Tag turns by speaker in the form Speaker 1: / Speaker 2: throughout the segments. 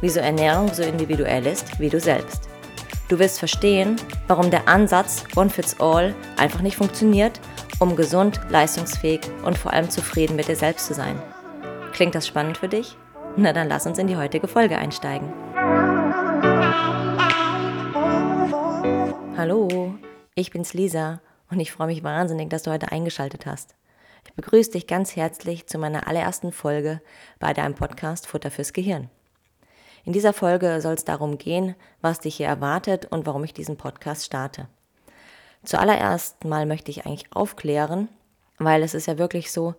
Speaker 1: wieso Ernährung so individuell ist wie du selbst. Du wirst verstehen, warum der Ansatz One Fits All einfach nicht funktioniert, um gesund, leistungsfähig und vor allem zufrieden mit dir selbst zu sein. Klingt das spannend für dich? Na dann lass uns in die heutige Folge einsteigen. Hallo, ich bin's Lisa und ich freue mich wahnsinnig, dass du heute eingeschaltet hast. Ich begrüße dich ganz herzlich zu meiner allerersten Folge bei deinem Podcast Futter fürs Gehirn. In dieser Folge soll es darum gehen, was dich hier erwartet und warum ich diesen Podcast starte. Zuallererst mal möchte ich eigentlich aufklären, weil es ist ja wirklich so,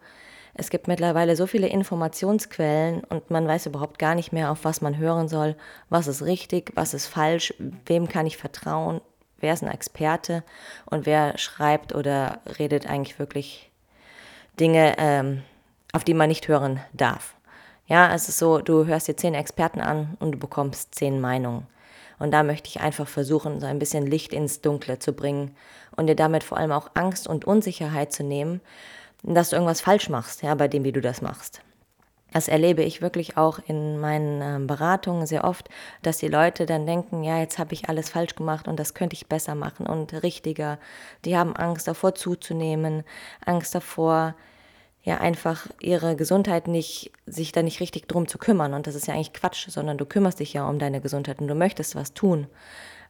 Speaker 1: es gibt mittlerweile so viele Informationsquellen und man weiß überhaupt gar nicht mehr, auf was man hören soll, was ist richtig, was ist falsch, wem kann ich vertrauen, wer ist ein Experte und wer schreibt oder redet eigentlich wirklich Dinge, ähm, auf die man nicht hören darf. Ja, es ist so, du hörst dir zehn Experten an und du bekommst zehn Meinungen. Und da möchte ich einfach versuchen, so ein bisschen Licht ins Dunkle zu bringen und dir damit vor allem auch Angst und Unsicherheit zu nehmen, dass du irgendwas falsch machst, ja, bei dem, wie du das machst. Das erlebe ich wirklich auch in meinen ähm, Beratungen sehr oft, dass die Leute dann denken, ja, jetzt habe ich alles falsch gemacht und das könnte ich besser machen und richtiger. Die haben Angst davor zuzunehmen, Angst davor, ja, einfach ihre Gesundheit nicht, sich da nicht richtig drum zu kümmern. Und das ist ja eigentlich Quatsch, sondern du kümmerst dich ja um deine Gesundheit und du möchtest was tun.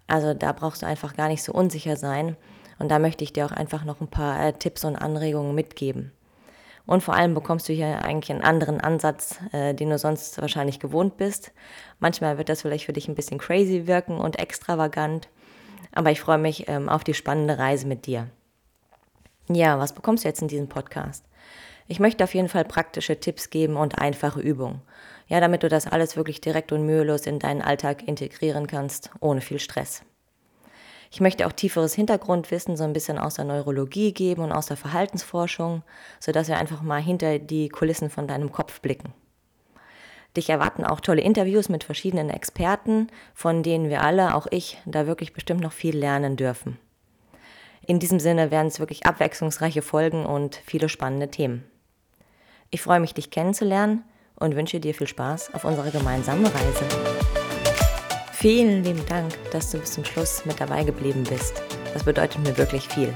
Speaker 1: Also da brauchst du einfach gar nicht so unsicher sein. Und da möchte ich dir auch einfach noch ein paar äh, Tipps und Anregungen mitgeben. Und vor allem bekommst du hier eigentlich einen anderen Ansatz, äh, den du sonst wahrscheinlich gewohnt bist. Manchmal wird das vielleicht für dich ein bisschen crazy wirken und extravagant, aber ich freue mich ähm, auf die spannende Reise mit dir. Ja, was bekommst du jetzt in diesem Podcast? Ich möchte auf jeden Fall praktische Tipps geben und einfache Übungen. Ja, damit du das alles wirklich direkt und mühelos in deinen Alltag integrieren kannst, ohne viel Stress. Ich möchte auch tieferes Hintergrundwissen so ein bisschen aus der Neurologie geben und aus der Verhaltensforschung, sodass wir einfach mal hinter die Kulissen von deinem Kopf blicken. Dich erwarten auch tolle Interviews mit verschiedenen Experten, von denen wir alle, auch ich, da wirklich bestimmt noch viel lernen dürfen. In diesem Sinne werden es wirklich abwechslungsreiche Folgen und viele spannende Themen. Ich freue mich, dich kennenzulernen und wünsche dir viel Spaß auf unserer gemeinsamen Reise. Vielen lieben Dank, dass du bis zum Schluss mit dabei geblieben bist. Das bedeutet mir wirklich viel.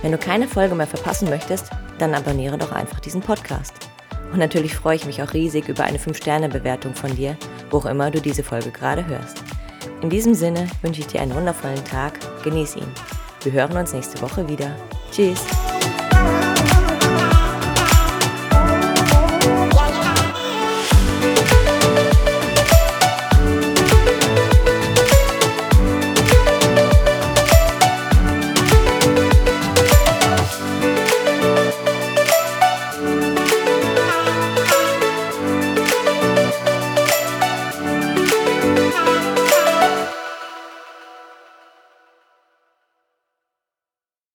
Speaker 1: Wenn du keine Folge mehr verpassen möchtest, dann abonniere doch einfach diesen Podcast. Und natürlich freue ich mich auch riesig über eine 5-Sterne-Bewertung von dir, wo auch immer du diese Folge gerade hörst. In diesem Sinne wünsche ich dir einen wundervollen Tag, genieße ihn. Wir hören uns nächste Woche wieder. Tschüss!